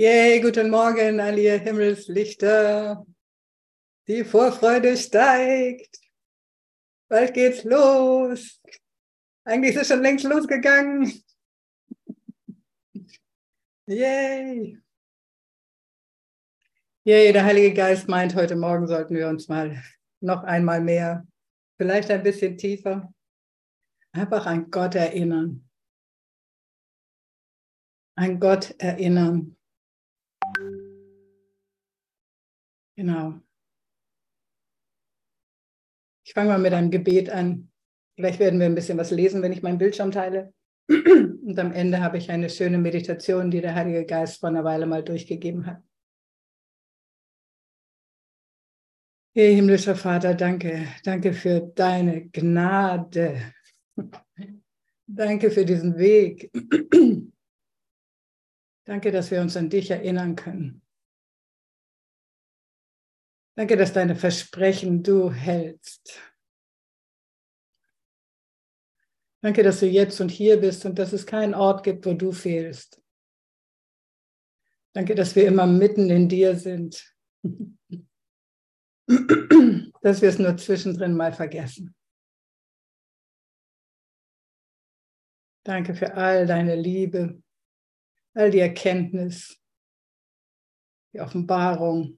Yay, guten Morgen, all ihr Himmelslichter. Die Vorfreude steigt. Bald geht's los. Eigentlich ist es schon längst losgegangen. Yay. Yay, der Heilige Geist meint, heute Morgen sollten wir uns mal noch einmal mehr, vielleicht ein bisschen tiefer, einfach an Gott erinnern. An Gott erinnern Genau. Ich fange mal mit einem Gebet an. Vielleicht werden wir ein bisschen was lesen, wenn ich meinen Bildschirm teile. Und am Ende habe ich eine schöne Meditation, die der Heilige Geist vor einer Weile mal durchgegeben hat. Hey, himmlischer Vater, danke. Danke für deine Gnade. Danke für diesen Weg. Danke, dass wir uns an dich erinnern können. Danke, dass deine Versprechen du hältst. Danke, dass du jetzt und hier bist und dass es keinen Ort gibt, wo du fehlst. Danke, dass wir immer mitten in dir sind. dass wir es nur zwischendrin mal vergessen. Danke für all deine Liebe, all die Erkenntnis, die Offenbarung,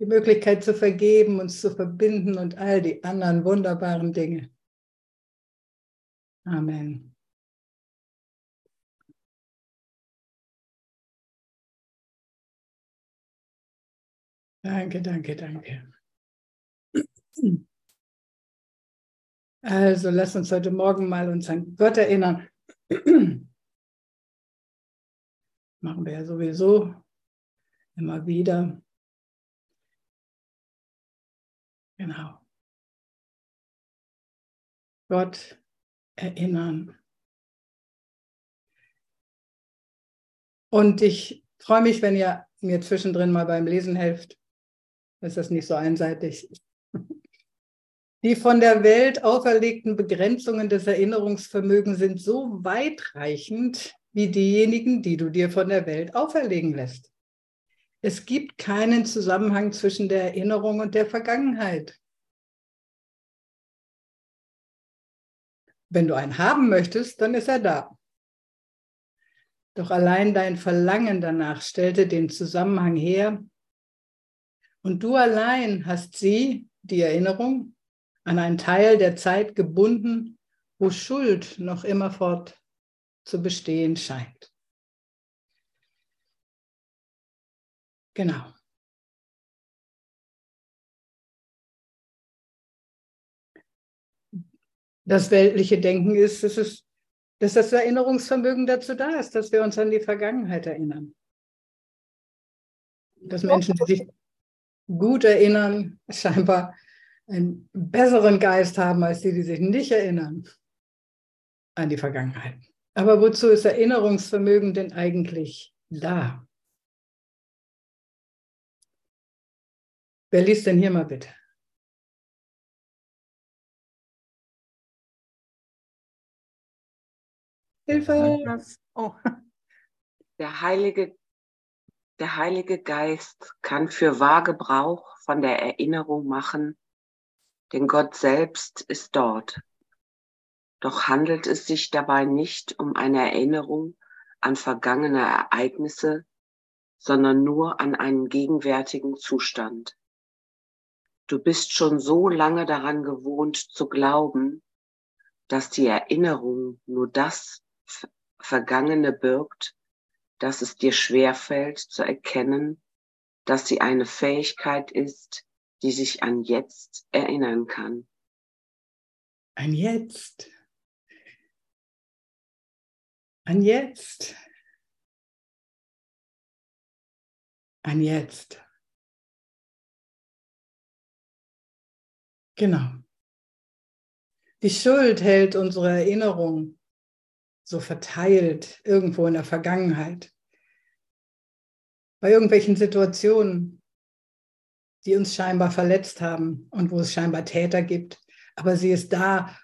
die Möglichkeit zu vergeben, uns zu verbinden und all die anderen wunderbaren Dinge. Amen. Danke, danke, danke. Also lass uns heute Morgen mal uns an Gott erinnern. Machen wir ja sowieso immer wieder. Genau. Gott erinnern. Und ich freue mich, wenn ihr mir zwischendrin mal beim Lesen helft. Ist das nicht so einseitig? Die von der Welt auferlegten Begrenzungen des Erinnerungsvermögens sind so weitreichend, wie diejenigen, die du dir von der Welt auferlegen lässt. Es gibt keinen Zusammenhang zwischen der Erinnerung und der Vergangenheit. Wenn du einen haben möchtest, dann ist er da. Doch allein dein Verlangen danach stellte den Zusammenhang her. Und du allein hast sie, die Erinnerung, an einen Teil der Zeit gebunden, wo Schuld noch immerfort zu bestehen scheint. Genau. Das weltliche Denken ist, dass, es, dass das Erinnerungsvermögen dazu da ist, dass wir uns an die Vergangenheit erinnern. Dass Menschen, die sich gut erinnern, scheinbar einen besseren Geist haben als die, die sich nicht erinnern an die Vergangenheit. Aber wozu ist Erinnerungsvermögen denn eigentlich da? Wer liest denn hier mal bitte? Hilfe! Oh. Der Heilige, der Heilige Geist kann für wahr Gebrauch von der Erinnerung machen, denn Gott selbst ist dort. Doch handelt es sich dabei nicht um eine Erinnerung an vergangene Ereignisse, sondern nur an einen gegenwärtigen Zustand. Du bist schon so lange daran gewohnt zu glauben, dass die Erinnerung nur das Vergangene birgt, dass es dir schwerfällt zu erkennen, dass sie eine Fähigkeit ist, die sich an jetzt erinnern kann. An jetzt. An jetzt. An jetzt. Genau. Die Schuld hält unsere Erinnerung so verteilt irgendwo in der Vergangenheit. Bei irgendwelchen Situationen, die uns scheinbar verletzt haben und wo es scheinbar Täter gibt. Aber sie ist da,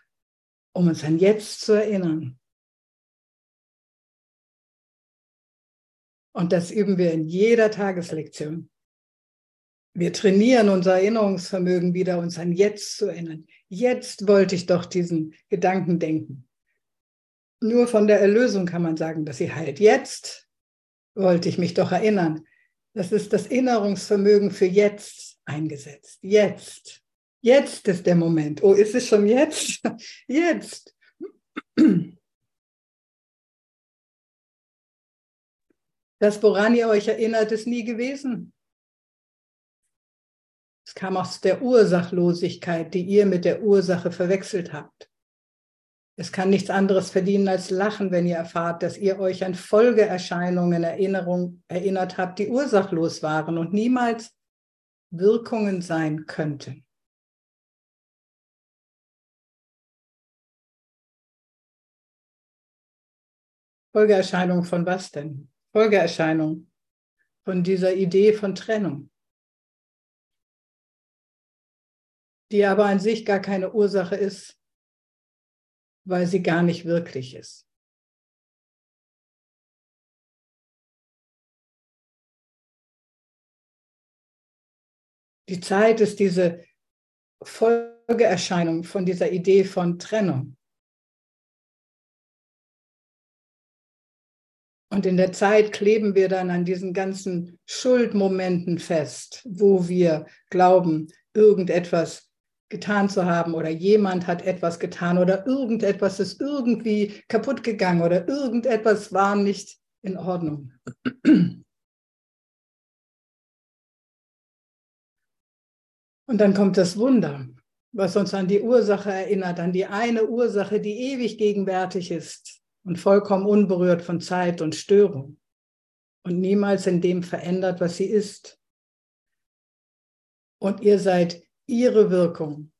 um uns an jetzt zu erinnern. Und das üben wir in jeder Tageslektion. Wir trainieren unser Erinnerungsvermögen wieder, uns an jetzt zu erinnern. Jetzt wollte ich doch diesen Gedanken denken. Nur von der Erlösung kann man sagen, dass sie heilt. Jetzt wollte ich mich doch erinnern. Das ist das Erinnerungsvermögen für jetzt eingesetzt. Jetzt. Jetzt ist der Moment. Oh, ist es schon jetzt? Jetzt. Das, woran ihr euch erinnert, ist nie gewesen. Kam aus der Ursachlosigkeit, die ihr mit der Ursache verwechselt habt. Es kann nichts anderes verdienen als Lachen, wenn ihr erfahrt, dass ihr euch an Folgeerscheinungen Erinnerung erinnert habt, die ursachlos waren und niemals Wirkungen sein könnten. Folgeerscheinung von was denn? Folgeerscheinung von dieser Idee von Trennung, die aber an sich gar keine Ursache ist, weil sie gar nicht wirklich ist. Die Zeit ist diese Folgeerscheinung von dieser Idee von Trennung. Und in der Zeit kleben wir dann an diesen ganzen Schuldmomenten fest, wo wir glauben, irgendetwas getan zu haben oder jemand hat etwas getan oder irgendetwas ist irgendwie kaputt gegangen oder irgendetwas war nicht in Ordnung. Und dann kommt das Wunder, was uns an die Ursache erinnert, an die eine Ursache, die ewig gegenwärtig ist und vollkommen unberührt von Zeit und Störung und niemals in dem verändert, was sie ist. Und ihr seid ihre Wirkung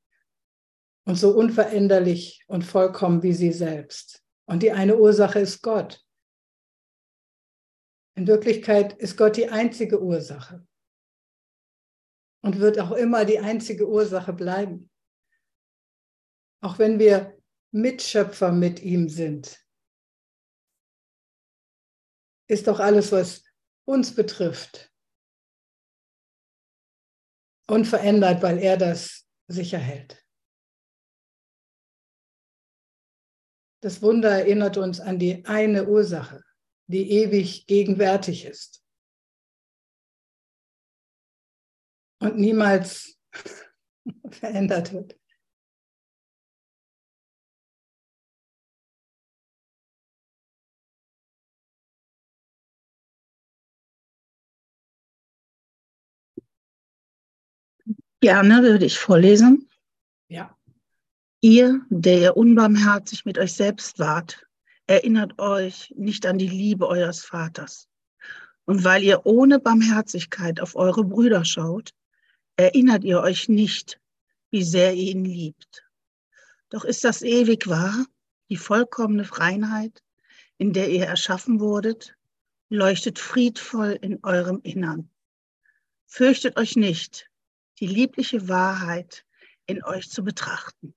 und so unveränderlich und vollkommen wie sie selbst. Und die eine Ursache ist Gott. In Wirklichkeit ist Gott die einzige Ursache und wird auch immer die einzige Ursache bleiben. Auch wenn wir Mitschöpfer mit ihm sind, ist doch alles, was uns betrifft, unverändert, weil er das sicher hält. Das Wunder erinnert uns an die eine Ursache, die ewig gegenwärtig ist und niemals verändert wird. Gerne würde ich vorlesen. Ja. Ihr, der ihr unbarmherzig mit euch selbst wart, erinnert euch nicht an die Liebe eures Vaters. Und weil ihr ohne Barmherzigkeit auf eure Brüder schaut, erinnert ihr euch nicht, wie sehr ihr ihn liebt. Doch ist das ewig wahr, die vollkommene Reinheit, in der ihr erschaffen wurdet, leuchtet friedvoll in eurem Innern. Fürchtet euch nicht, die liebliche Wahrheit in euch zu betrachten.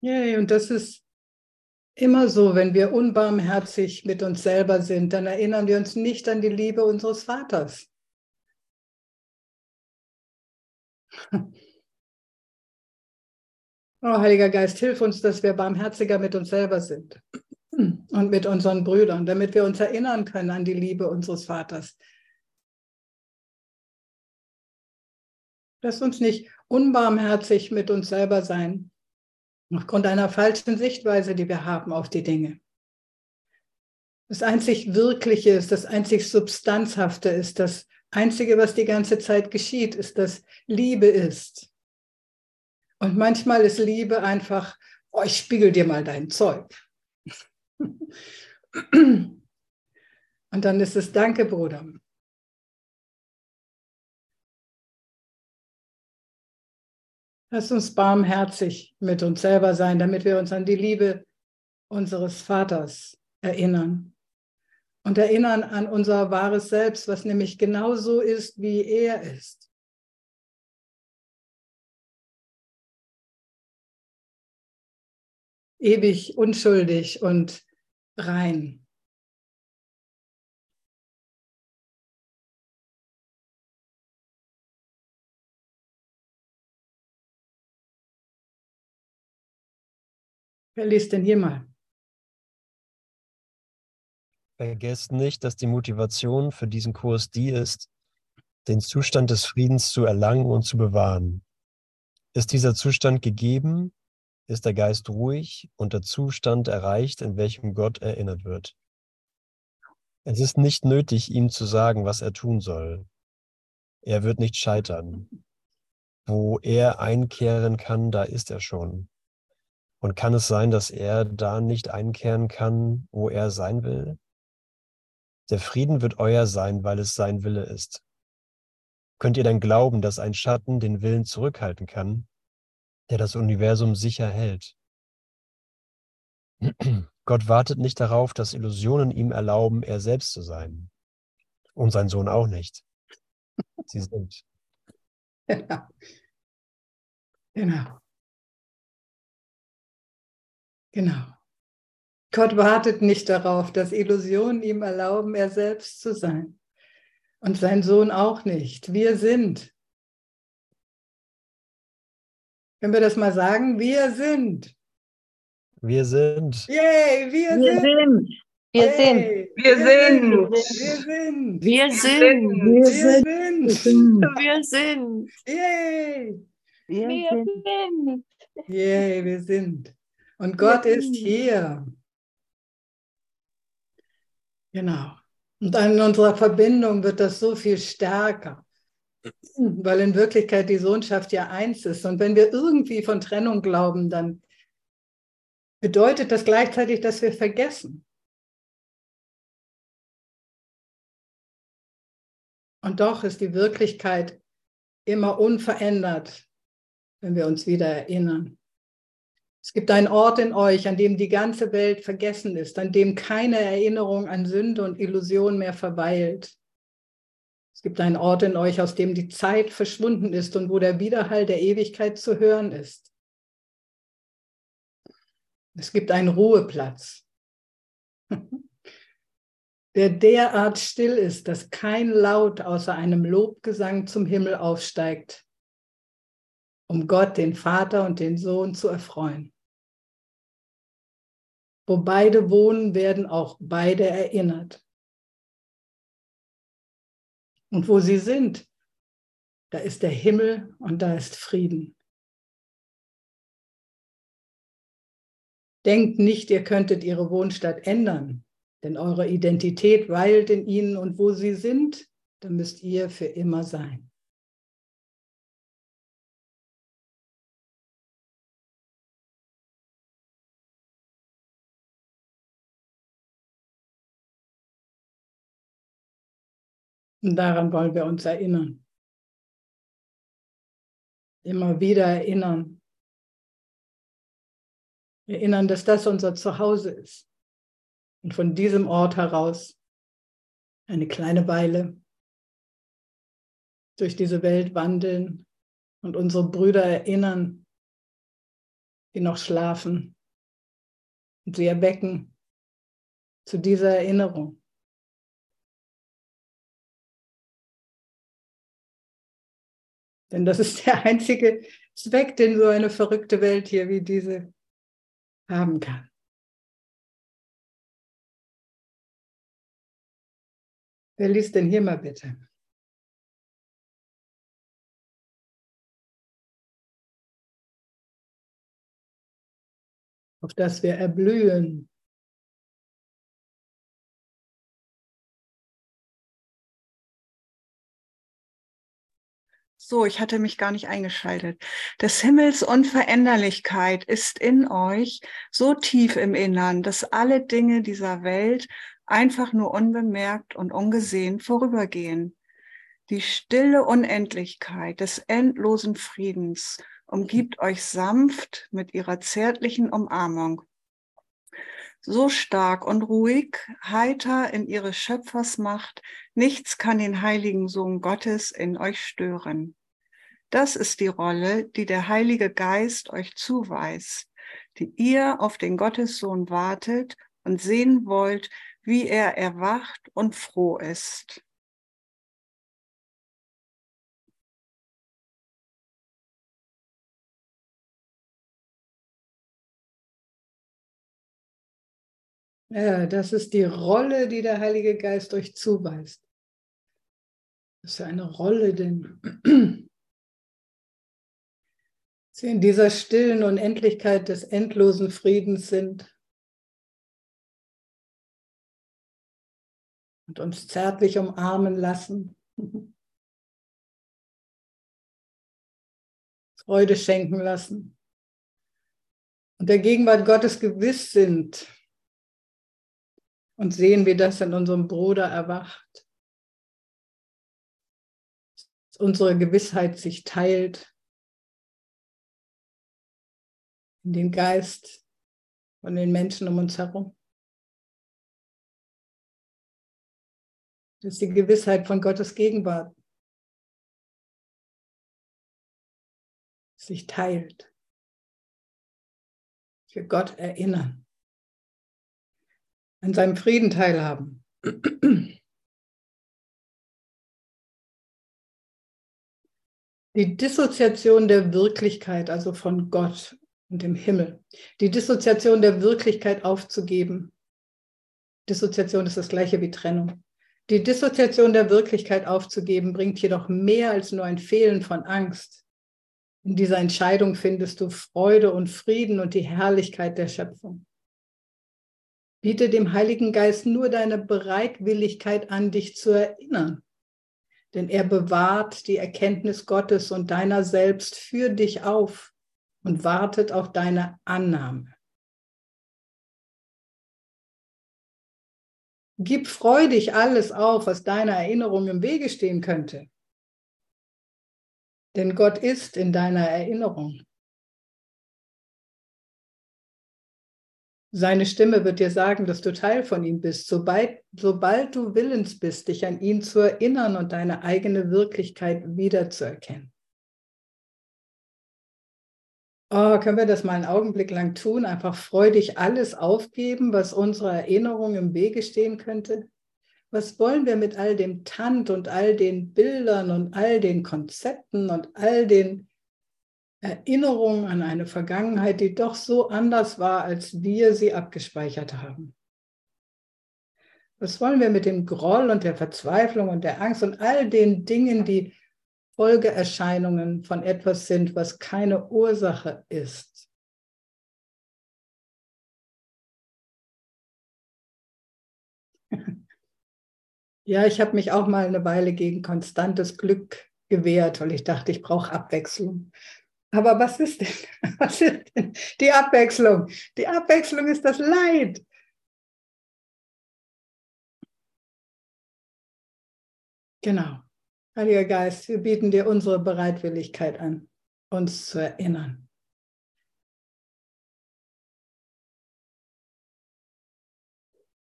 Yay, und das ist immer so, wenn wir unbarmherzig mit uns selber sind, dann erinnern wir uns nicht an die Liebe unseres Vaters. Oh, Heiliger Geist, hilf uns, dass wir barmherziger mit uns selber sind und mit unseren Brüdern, damit wir uns erinnern können an die Liebe unseres Vaters, Lass uns nicht unbarmherzig mit uns selber sein, aufgrund einer falschen Sichtweise, die wir haben auf die Dinge. Das einzig Wirkliche ist, das einzig Substanzhafte ist, das Einzige, was die ganze Zeit geschieht, ist, dass Liebe ist. Und manchmal ist Liebe einfach, oh, ich spiegel dir mal dein Zeug. Und dann ist es Danke, Bruder. Lass uns barmherzig mit uns selber sein, damit wir uns an die Liebe unseres Vaters erinnern. Und erinnern an unser wahres Selbst, was nämlich genauso ist, wie er ist. Ewig unschuldig und rein. Wer liest denn hier mal? Vergesst nicht, dass die Motivation für diesen Kurs die ist, den Zustand des Friedens zu erlangen und zu bewahren. Ist dieser Zustand gegeben, ist der Geist ruhig und der Zustand erreicht, in welchem Gott erinnert wird. Es ist nicht nötig, ihm zu sagen, was er tun soll. Er wird nicht scheitern. Wo er einkehren kann, da ist er schon. Und kann es sein, dass er da nicht einkehren kann, wo er sein will? Der Frieden wird euer sein, weil es sein Wille ist. Könnt ihr denn glauben, dass ein Schatten den Willen zurückhalten kann, der das Universum sicher hält? Gott wartet nicht darauf, dass Illusionen ihm erlauben, er selbst zu sein. Und sein Sohn auch nicht. Sie sind. Genau. Genau. Genau. Gott wartet nicht darauf, dass Illusionen ihm erlauben, er selbst zu sein. Und sein Sohn auch nicht. Wir sind. Können wir das mal sagen? Wir sind. Wir sind. Yay, wir, Wir sind. sind. Wir sind. Yay, Wir sind. Wir sind. Wir sind. Wir Wir sind. sind. Wir sind. Yay. Wir Wir sind. sind. Yay, wir sind. Und Gott ist hier. Genau. Und in unserer Verbindung wird das so viel stärker, weil in Wirklichkeit die Sohnschaft ja eins ist. Und wenn wir irgendwie von Trennung glauben, dann bedeutet das gleichzeitig, dass wir vergessen. Und doch ist die Wirklichkeit immer unverändert, wenn wir uns wieder erinnern. Es gibt einen Ort in euch, an dem die ganze Welt vergessen ist, an dem keine Erinnerung an Sünde und Illusion mehr verweilt. Es gibt einen Ort in euch, aus dem die Zeit verschwunden ist und wo der Widerhall der Ewigkeit zu hören ist. Es gibt einen Ruheplatz, der derart still ist, dass kein Laut außer einem Lobgesang zum Himmel aufsteigt, um Gott, den Vater und den Sohn zu erfreuen. Wo beide wohnen, werden auch beide erinnert. Und wo sie sind, da ist der Himmel und da ist Frieden. Denkt nicht, ihr könntet ihre Wohnstadt ändern, denn eure Identität weilt in ihnen und wo sie sind, da müsst ihr für immer sein. Und daran wollen wir uns erinnern. Immer wieder erinnern. Erinnern, dass das unser Zuhause ist. Und von diesem Ort heraus eine kleine Weile durch diese Welt wandeln und unsere Brüder erinnern, die noch schlafen und sie erwecken zu dieser Erinnerung. Denn das ist der einzige Zweck, den so eine verrückte Welt hier wie diese haben kann. Wer liest denn hier mal bitte? Auf dass wir erblühen. So, ich hatte mich gar nicht eingeschaltet. Des Himmels Unveränderlichkeit ist in euch so tief im Innern, dass alle Dinge dieser Welt einfach nur unbemerkt und ungesehen vorübergehen. Die stille Unendlichkeit des endlosen Friedens umgibt euch sanft mit ihrer zärtlichen Umarmung. So stark und ruhig, heiter in ihre Schöpfersmacht, nichts kann den heiligen Sohn Gottes in euch stören. Das ist die Rolle, die der Heilige Geist euch zuweist, die ihr auf den Gottessohn wartet und sehen wollt, wie er erwacht und froh ist. Ja, das ist die Rolle, die der Heilige Geist euch zuweist. Was ist eine Rolle denn? Sie in dieser stillen Unendlichkeit des endlosen Friedens sind und uns zärtlich umarmen lassen. Freude schenken lassen und der Gegenwart Gottes gewiss sind und sehen, wie das in unserem Bruder erwacht. Dass unsere Gewissheit sich teilt in den Geist von den Menschen um uns herum. Das ist die Gewissheit von Gottes Gegenwart sich teilt. Für Gott erinnern. An seinem Frieden teilhaben. Die Dissoziation der Wirklichkeit, also von Gott und dem Himmel, die Dissoziation der Wirklichkeit aufzugeben. Dissoziation ist das gleiche wie Trennung. Die Dissoziation der Wirklichkeit aufzugeben bringt jedoch mehr als nur ein Fehlen von Angst. In dieser Entscheidung findest du Freude und Frieden und die Herrlichkeit der Schöpfung. Biete dem Heiligen Geist nur deine Bereitwilligkeit an, dich zu erinnern. Denn er bewahrt die Erkenntnis Gottes und deiner selbst für dich auf und wartet auf deine Annahme. Gib freudig alles auf, was deiner Erinnerung im Wege stehen könnte. Denn Gott ist in deiner Erinnerung. Seine Stimme wird dir sagen, dass du Teil von ihm bist, sobald, sobald du willens bist, dich an ihn zu erinnern und deine eigene Wirklichkeit wiederzuerkennen. Oh, können wir das mal einen Augenblick lang tun? Einfach freudig alles aufgeben, was unserer Erinnerung im Wege stehen könnte? was wollen wir mit all dem Tant und all den Bildern und all den Konzepten und all den Erinnerungen an eine Vergangenheit, die doch so anders war, als wir sie abgespeichert haben? Was wollen wir mit dem Groll und der Verzweiflung und der Angst und all den Dingen, die Folgeerscheinungen von etwas sind, was keine Ursache ist? Ja, ich habe mich auch mal eine Weile gegen konstantes Glück gewehrt, weil ich dachte, ich brauche Abwechslung. Aber was ist denn? Was ist denn die Abwechslung? Die Abwechslung ist das Leid. Genau. Heiliger Geist, wir bieten dir unsere Bereitwilligkeit an, uns zu erinnern.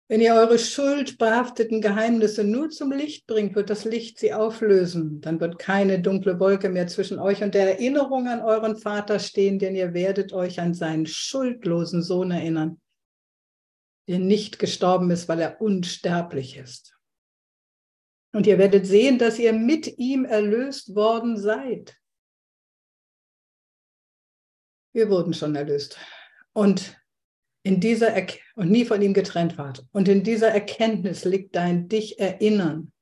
Wenn ihr eure schuldbehafteten Geheimnisse nur zum Licht bringt, wird das Licht sie auflösen. Dann wird keine dunkle Wolke mehr zwischen euch und der Erinnerung an euren Vater stehen, denn ihr werdet euch an seinen schuldlosen Sohn erinnern, der nicht gestorben ist, weil er unsterblich ist. Und ihr werdet sehen, dass ihr mit ihm erlöst worden seid. Wir wurden schon erlöst. Und in dieser er und nie von ihm getrennt wart. Und in dieser Erkenntnis liegt dein dich erinnern,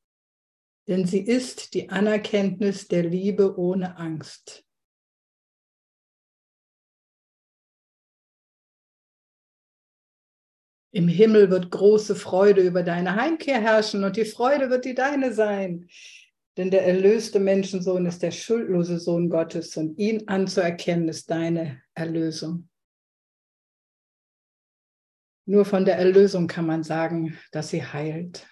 denn sie ist die Anerkenntnis der Liebe ohne Angst. Im Himmel wird große Freude über deine Heimkehr herrschen und die Freude wird die deine sein. Denn der erlöste Menschensohn ist der schuldlose Sohn Gottes und ihn anzuerkennen ist deine Erlösung. Nur von der Erlösung kann man sagen, dass sie heilt.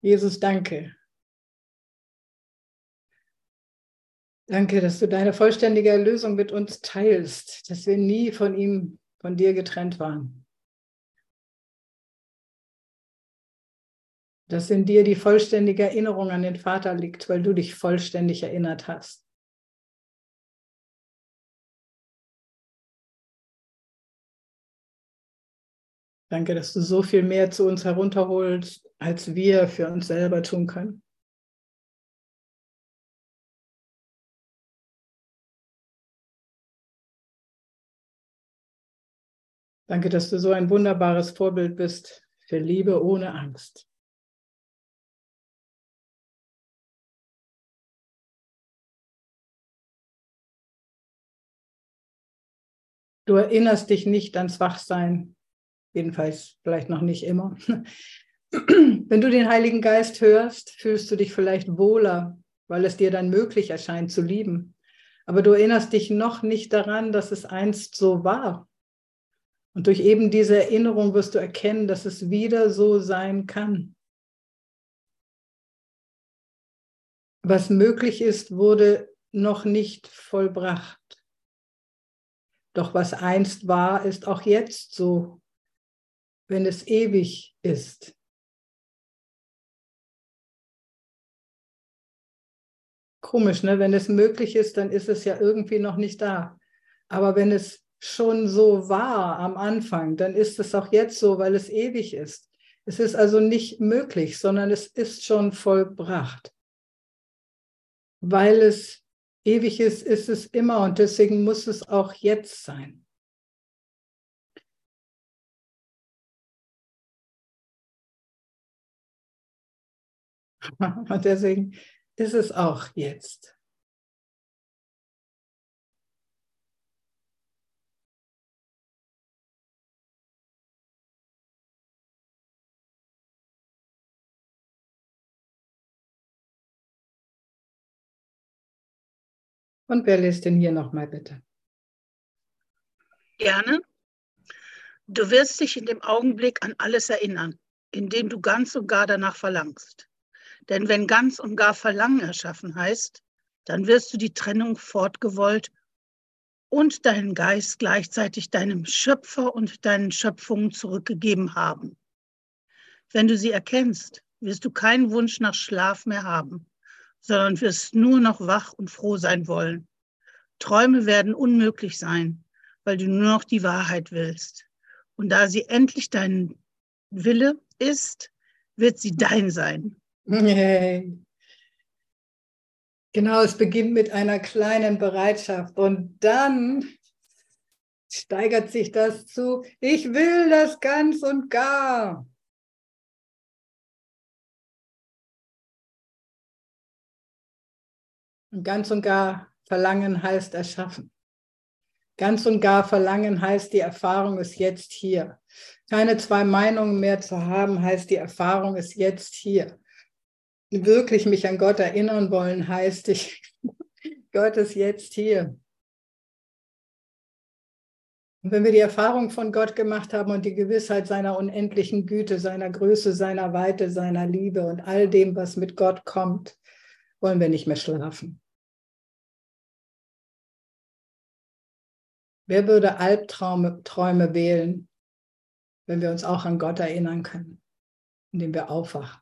Jesus, danke. Danke, dass du deine vollständige Erlösung mit uns teilst, dass wir nie von ihm, von dir getrennt waren. Dass in dir die vollständige Erinnerung an den Vater liegt, weil du dich vollständig erinnert hast. Danke, dass du so viel mehr zu uns herunterholst, als wir für uns selber tun können. Danke, dass du so ein wunderbares Vorbild bist für Liebe ohne Angst. Du erinnerst dich nicht ans Wachsein, jedenfalls vielleicht noch nicht immer. Wenn du den Heiligen Geist hörst, fühlst du dich vielleicht wohler, weil es dir dann möglich erscheint zu lieben. Aber du erinnerst dich noch nicht daran, dass es einst so war. Und durch eben diese Erinnerung wirst du erkennen, dass es wieder so sein kann. Was möglich ist, wurde noch nicht vollbracht. Doch was einst war, ist auch jetzt so, wenn es ewig ist. Komisch, ne? Wenn es möglich ist, dann ist es ja irgendwie noch nicht da. Aber wenn es schon so war am Anfang, dann ist es auch jetzt so, weil es ewig ist. Es ist also nicht möglich, sondern es ist schon vollbracht. Weil es ewig ist, ist es immer und deswegen muss es auch jetzt sein. Und deswegen ist es auch jetzt. Und wer liest denn hier nochmal bitte? Gerne. Du wirst dich in dem Augenblick an alles erinnern, indem du ganz und gar danach verlangst. Denn wenn ganz und gar Verlangen erschaffen heißt, dann wirst du die Trennung fortgewollt und deinen Geist gleichzeitig deinem Schöpfer und deinen Schöpfungen zurückgegeben haben. Wenn du sie erkennst, wirst du keinen Wunsch nach Schlaf mehr haben, sondern wirst nur noch wach und froh sein wollen. Träume werden unmöglich sein, weil du nur noch die Wahrheit willst. Und da sie endlich dein Wille ist, wird sie dein sein. Hey. Genau, es beginnt mit einer kleinen Bereitschaft und dann steigert sich das zu, ich will das ganz und gar. Und ganz und gar verlangen heißt erschaffen. Ganz und gar verlangen heißt, die Erfahrung ist jetzt hier. Keine zwei Meinungen mehr zu haben, heißt, die Erfahrung ist jetzt hier wirklich mich an Gott erinnern wollen, heißt, ich, Gott ist jetzt hier. Und wenn wir die Erfahrung von Gott gemacht haben und die Gewissheit seiner unendlichen Güte, seiner Größe, seiner Weite, seiner Liebe und all dem, was mit Gott kommt, wollen wir nicht mehr schlafen. Wer würde Albträume Träume wählen, wenn wir uns auch an Gott erinnern können, indem wir aufwachen?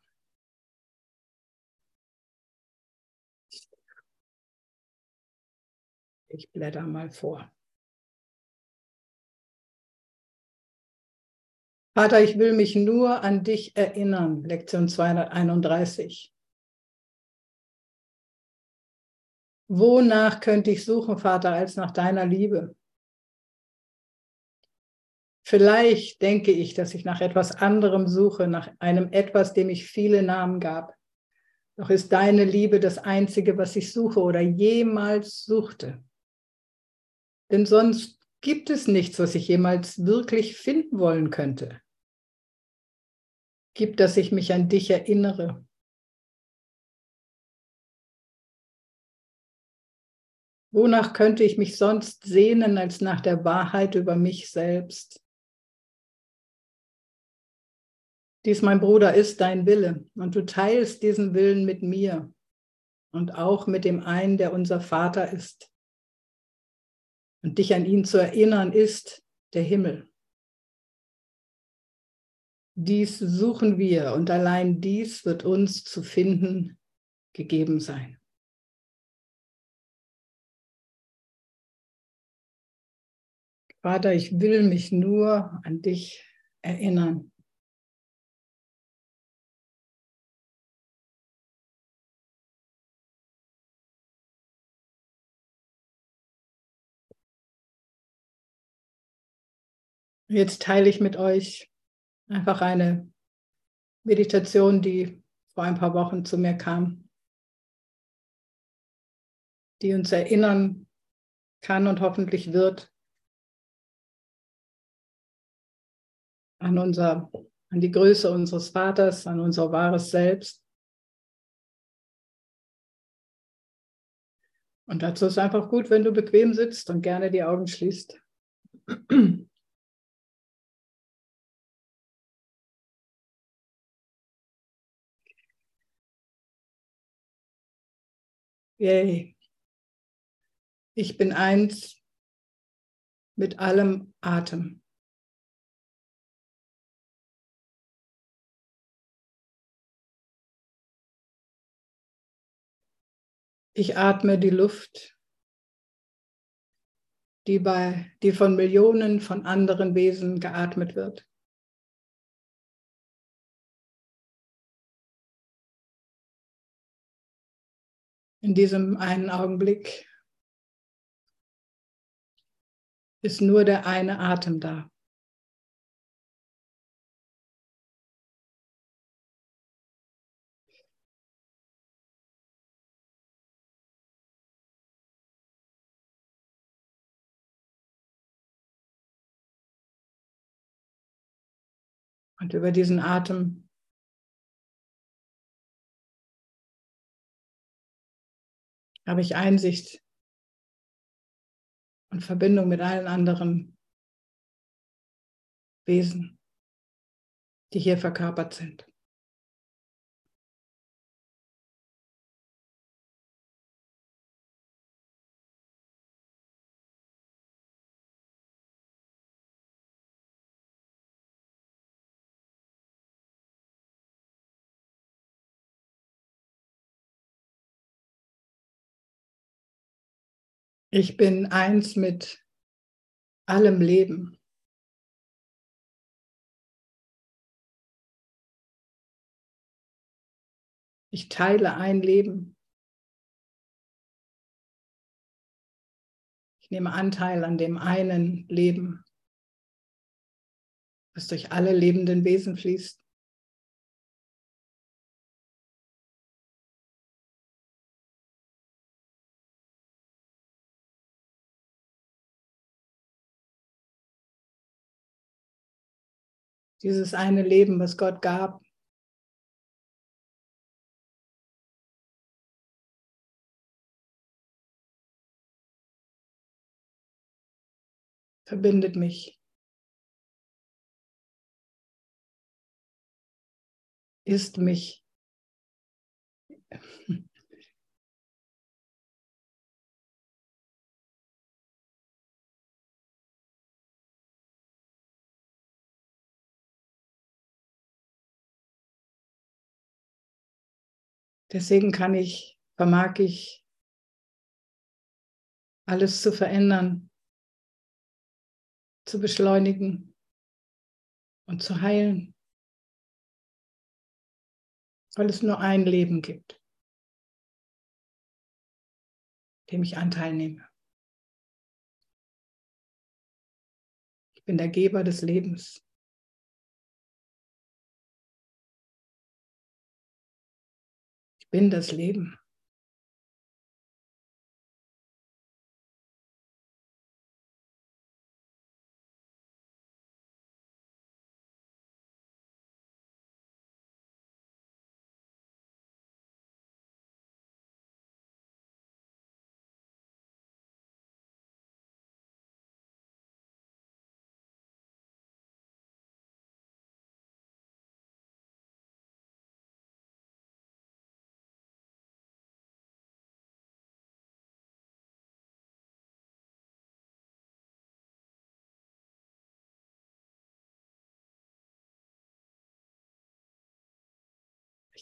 Ich blätter mal vor. Vater, ich will mich nur an dich erinnern, Lektion 231. Wonach könnte ich suchen, Vater, als nach deiner Liebe? Vielleicht denke ich, dass ich nach etwas anderem suche, nach einem etwas, dem ich viele Namen gab. Doch ist deine Liebe das Einzige, was ich suche oder jemals suchte. Denn sonst gibt es nichts, was ich jemals wirklich finden wollen könnte. Gib, dass ich mich an dich erinnere. Wonach könnte ich mich sonst sehnen als nach der Wahrheit über mich selbst? Dies, mein Bruder, ist dein Wille und du teilst diesen Willen mit mir und auch mit dem einen, der unser Vater ist. Und dich an ihn zu erinnern ist der Himmel. Dies suchen wir und allein dies wird uns zu finden gegeben sein. Vater, ich will mich nur an dich erinnern. Jetzt teile ich mit euch einfach eine Meditation, die vor ein paar Wochen zu mir kam, die uns erinnern kann und hoffentlich wird an, unser, an die Größe unseres Vaters, an unser wahres Selbst. Und dazu ist einfach gut, wenn du bequem sitzt und gerne die Augen schließt. Yay. Ich bin eins mit allem Atem. Ich atme die Luft, die, bei, die von Millionen von anderen Wesen geatmet wird. In diesem einen Augenblick ist nur der eine Atem da. Und über diesen Atem habe ich Einsicht und Verbindung mit allen anderen Wesen, die hier verkörpert sind. Ich bin eins mit allem Leben. Ich teile ein Leben. Ich nehme Anteil an dem einen Leben, das durch alle lebenden Wesen fließt. Dieses eine Leben, was Gott gab. Verbindet mich. Ist mich. Deswegen kann ich, vermag ich, alles zu verändern, zu beschleunigen und zu heilen, weil es nur ein Leben gibt, dem ich Anteil nehme. Ich bin der Geber des Lebens. Bin das Leben.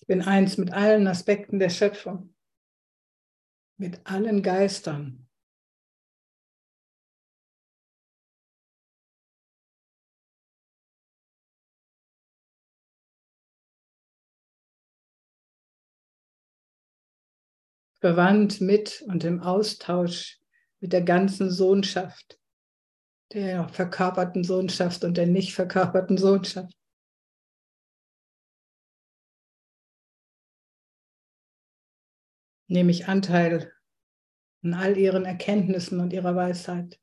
Ich bin eins mit allen Aspekten der Schöpfung, mit allen Geistern. Verwandt mit und im Austausch mit der ganzen Sohnschaft, der verkörperten Sohnschaft und der nicht verkörperten Sohnschaft. Nehme ich Anteil an all ihren Erkenntnissen und ihrer Weisheit.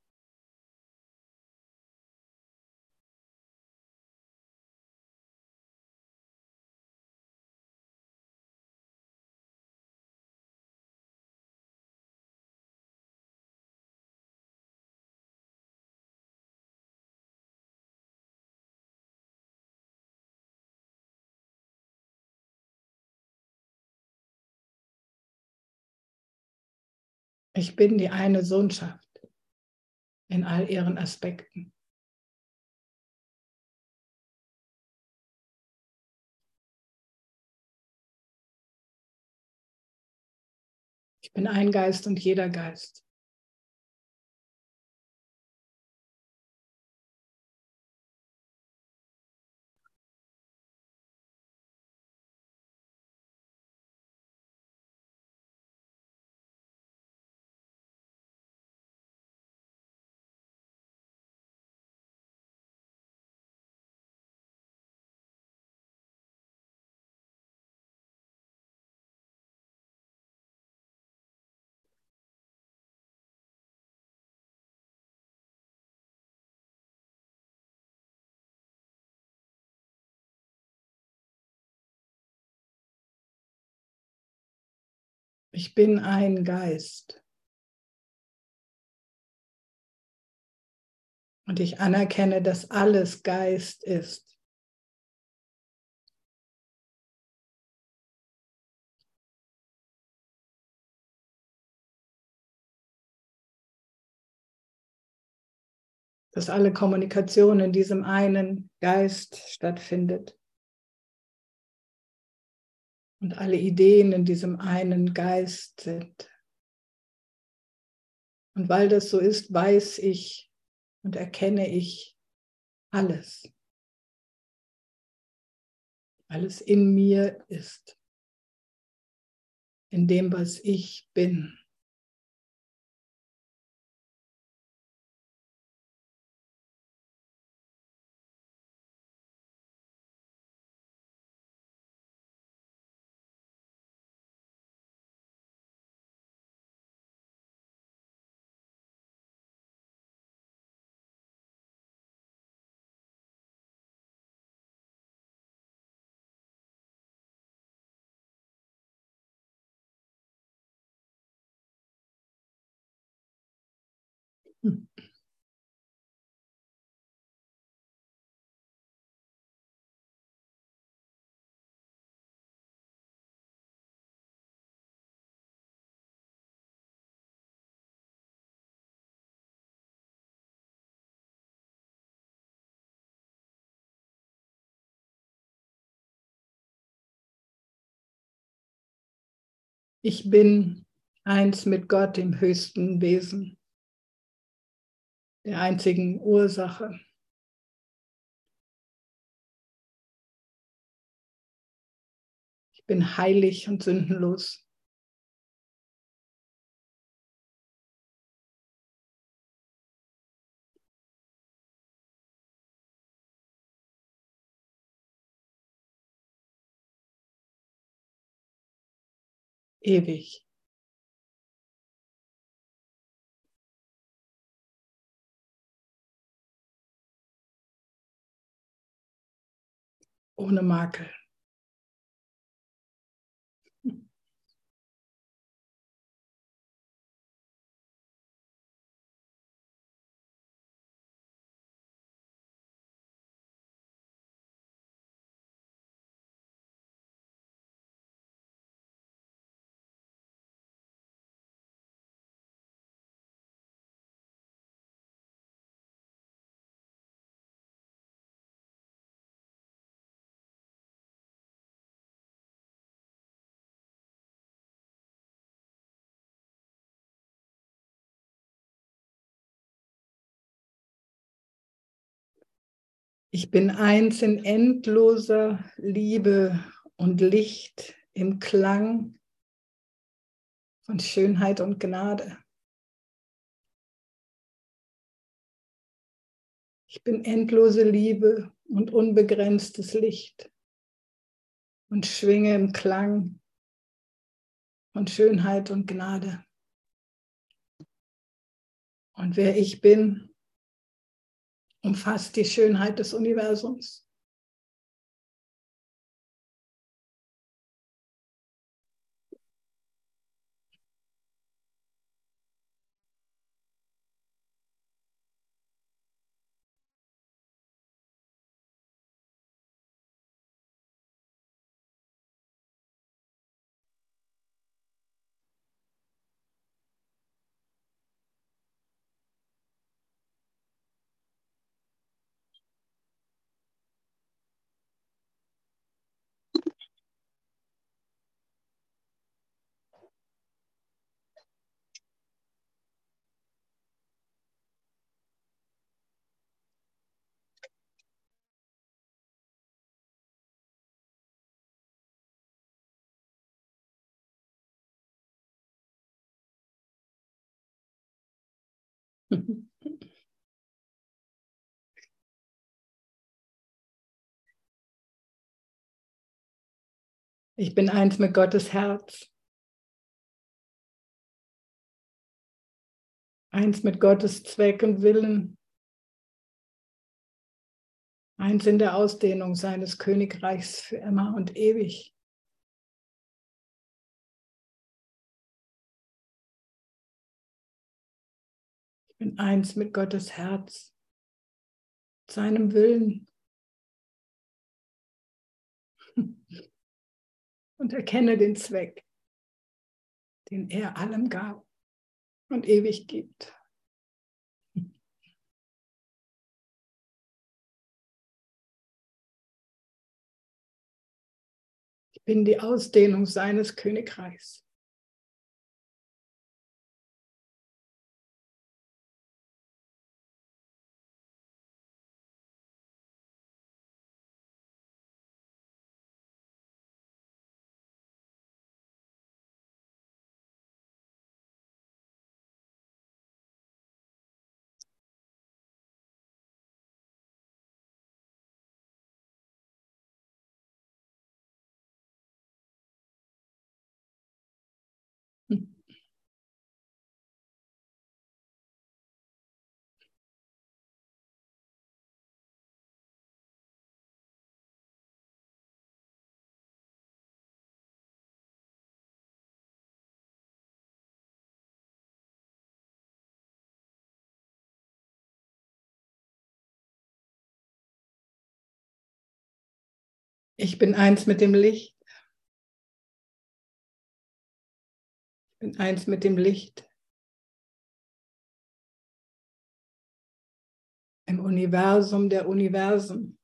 Ich bin die eine Sohnschaft in all ihren Aspekten. Ich bin ein Geist und jeder Geist. Ich bin ein Geist. Und ich anerkenne, dass alles Geist ist. Dass alle Kommunikation in diesem einen Geist stattfindet und alle Ideen in diesem einen Geist sind. Und weil das so ist, weiß ich und erkenne ich alles. Alles in mir ist. In dem, was ich bin. Ich bin eins mit Gott, dem höchsten Wesen der einzigen Ursache. Ich bin heilig und sündenlos. Ewig. Ohne Makel. Ich bin eins in endloser Liebe und Licht im Klang von Schönheit und Gnade. Ich bin endlose Liebe und unbegrenztes Licht und schwinge im Klang von Schönheit und Gnade. Und wer ich bin, umfasst die Schönheit des Universums. Ich bin eins mit Gottes Herz. Eins mit Gottes Zweck und Willen. Eins in der Ausdehnung seines Königreichs für immer und ewig. Bin eins mit Gottes Herz, seinem Willen. und erkenne den Zweck, den er allem gab und ewig gibt. Ich bin die Ausdehnung seines Königreichs. Ich bin eins mit dem Licht. Ich bin eins mit dem Licht. Im Universum der Universen.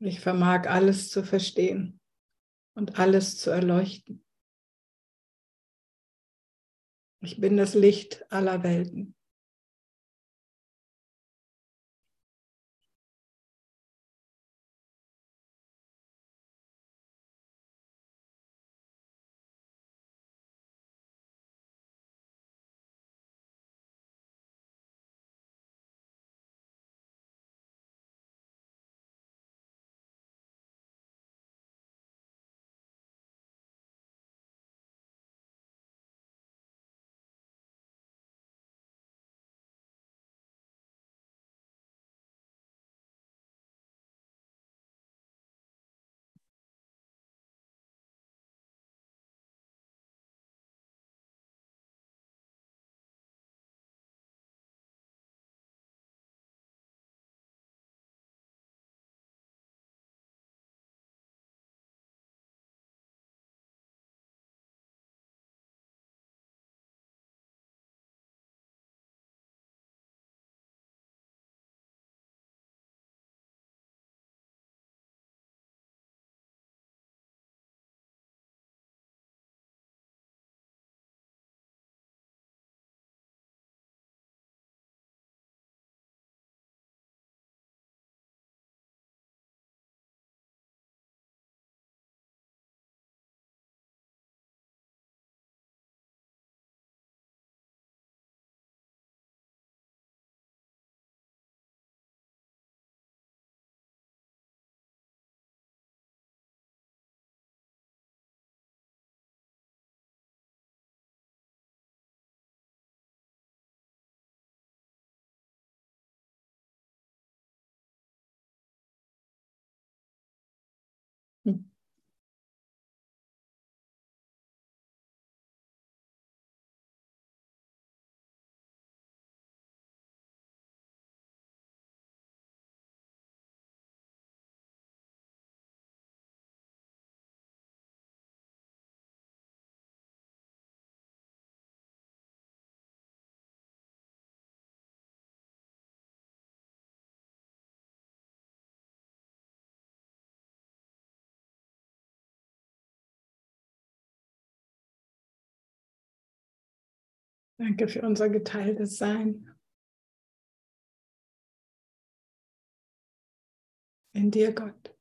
Ich vermag alles zu verstehen und alles zu erleuchten. Ich bin das Licht aller Welten. Danke für unser geteiltes Sein. In dir, Gott.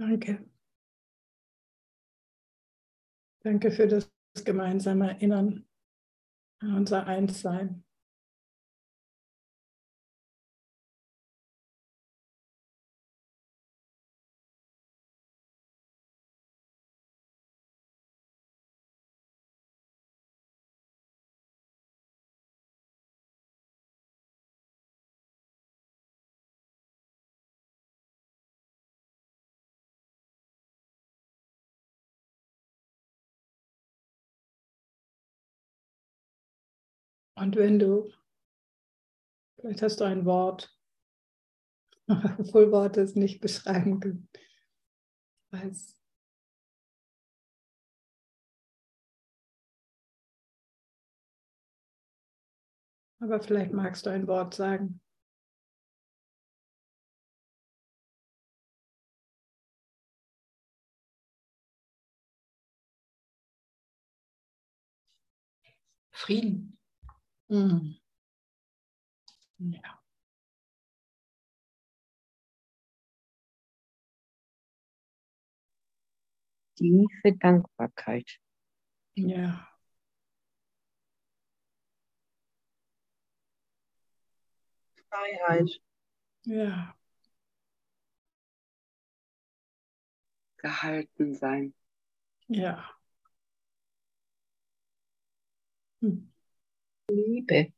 Danke. Danke für das gemeinsame Erinnern an unser Einssein. Und wenn du, vielleicht hast du ein Wort, obwohl Worte es nicht beschreiben können. Weiß. Aber vielleicht magst du ein Wort sagen. Frieden. Mhm. Ja. Tiefe Dankbarkeit. Ja. Freiheit. Ja. Gehalten sein. Ja. Hm. Liebe.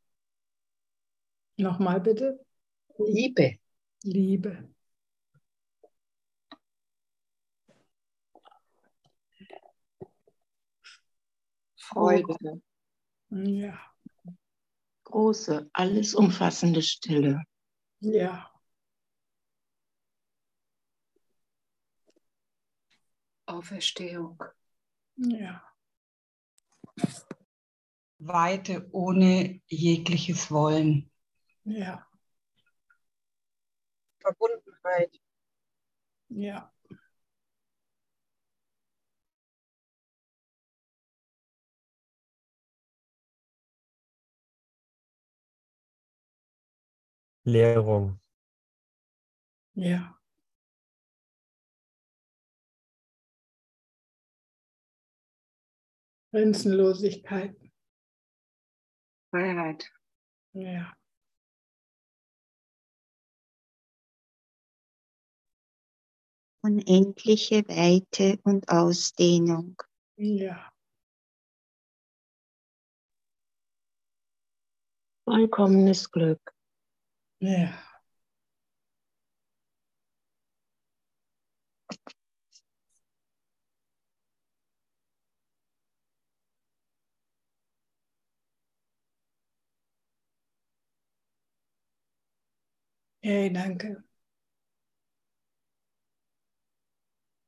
Nochmal bitte. Liebe. Liebe. Freude. Ja. Große, alles umfassende Stille. Ja. Auferstehung. Ja. Weite ohne jegliches Wollen. Ja. Verbundenheit. Ja. Leerung. Ja. Grenzenlosigkeit. Freiheit. Ja. unendliche Weite und Ausdehnung. Ja. Vollkommenes Glück. Ja. Hey, danke.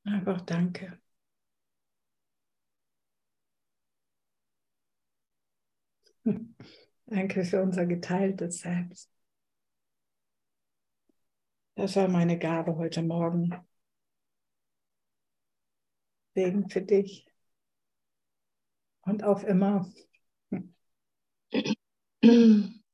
Einfach danke. Danke für unser geteiltes Selbst. Das war meine Gabe heute Morgen. Segen für dich. Und auf immer.